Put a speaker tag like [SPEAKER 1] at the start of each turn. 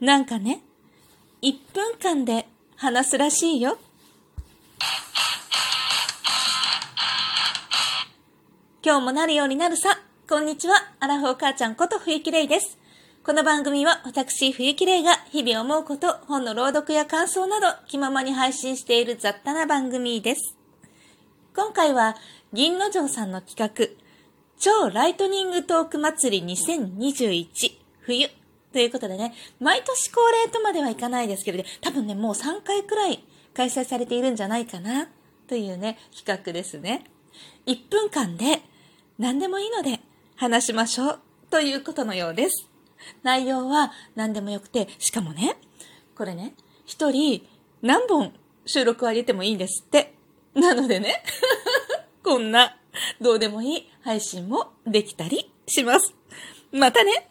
[SPEAKER 1] なんかね、1分間で話すらしいよ。今日もなるようになるさ。こんにちは。アラフォー母ちゃんこと冬木玲です。この番組は私冬木玲が日々思うこと、本の朗読や感想など気ままに配信している雑多な番組です。今回は銀の城さんの企画、超ライトニングトーク祭り2021冬ということでね、毎年恒例とまではいかないですけれど、多分ね、もう3回くらい開催されているんじゃないかなというね、企画ですね。1分間で何でもいいので話しましょうということのようです。内容は何でもよくて、しかもね、これね、一人何本収録を上げてもいいんですって。なのでね、こんなどうでもいい配信もできたりします。またね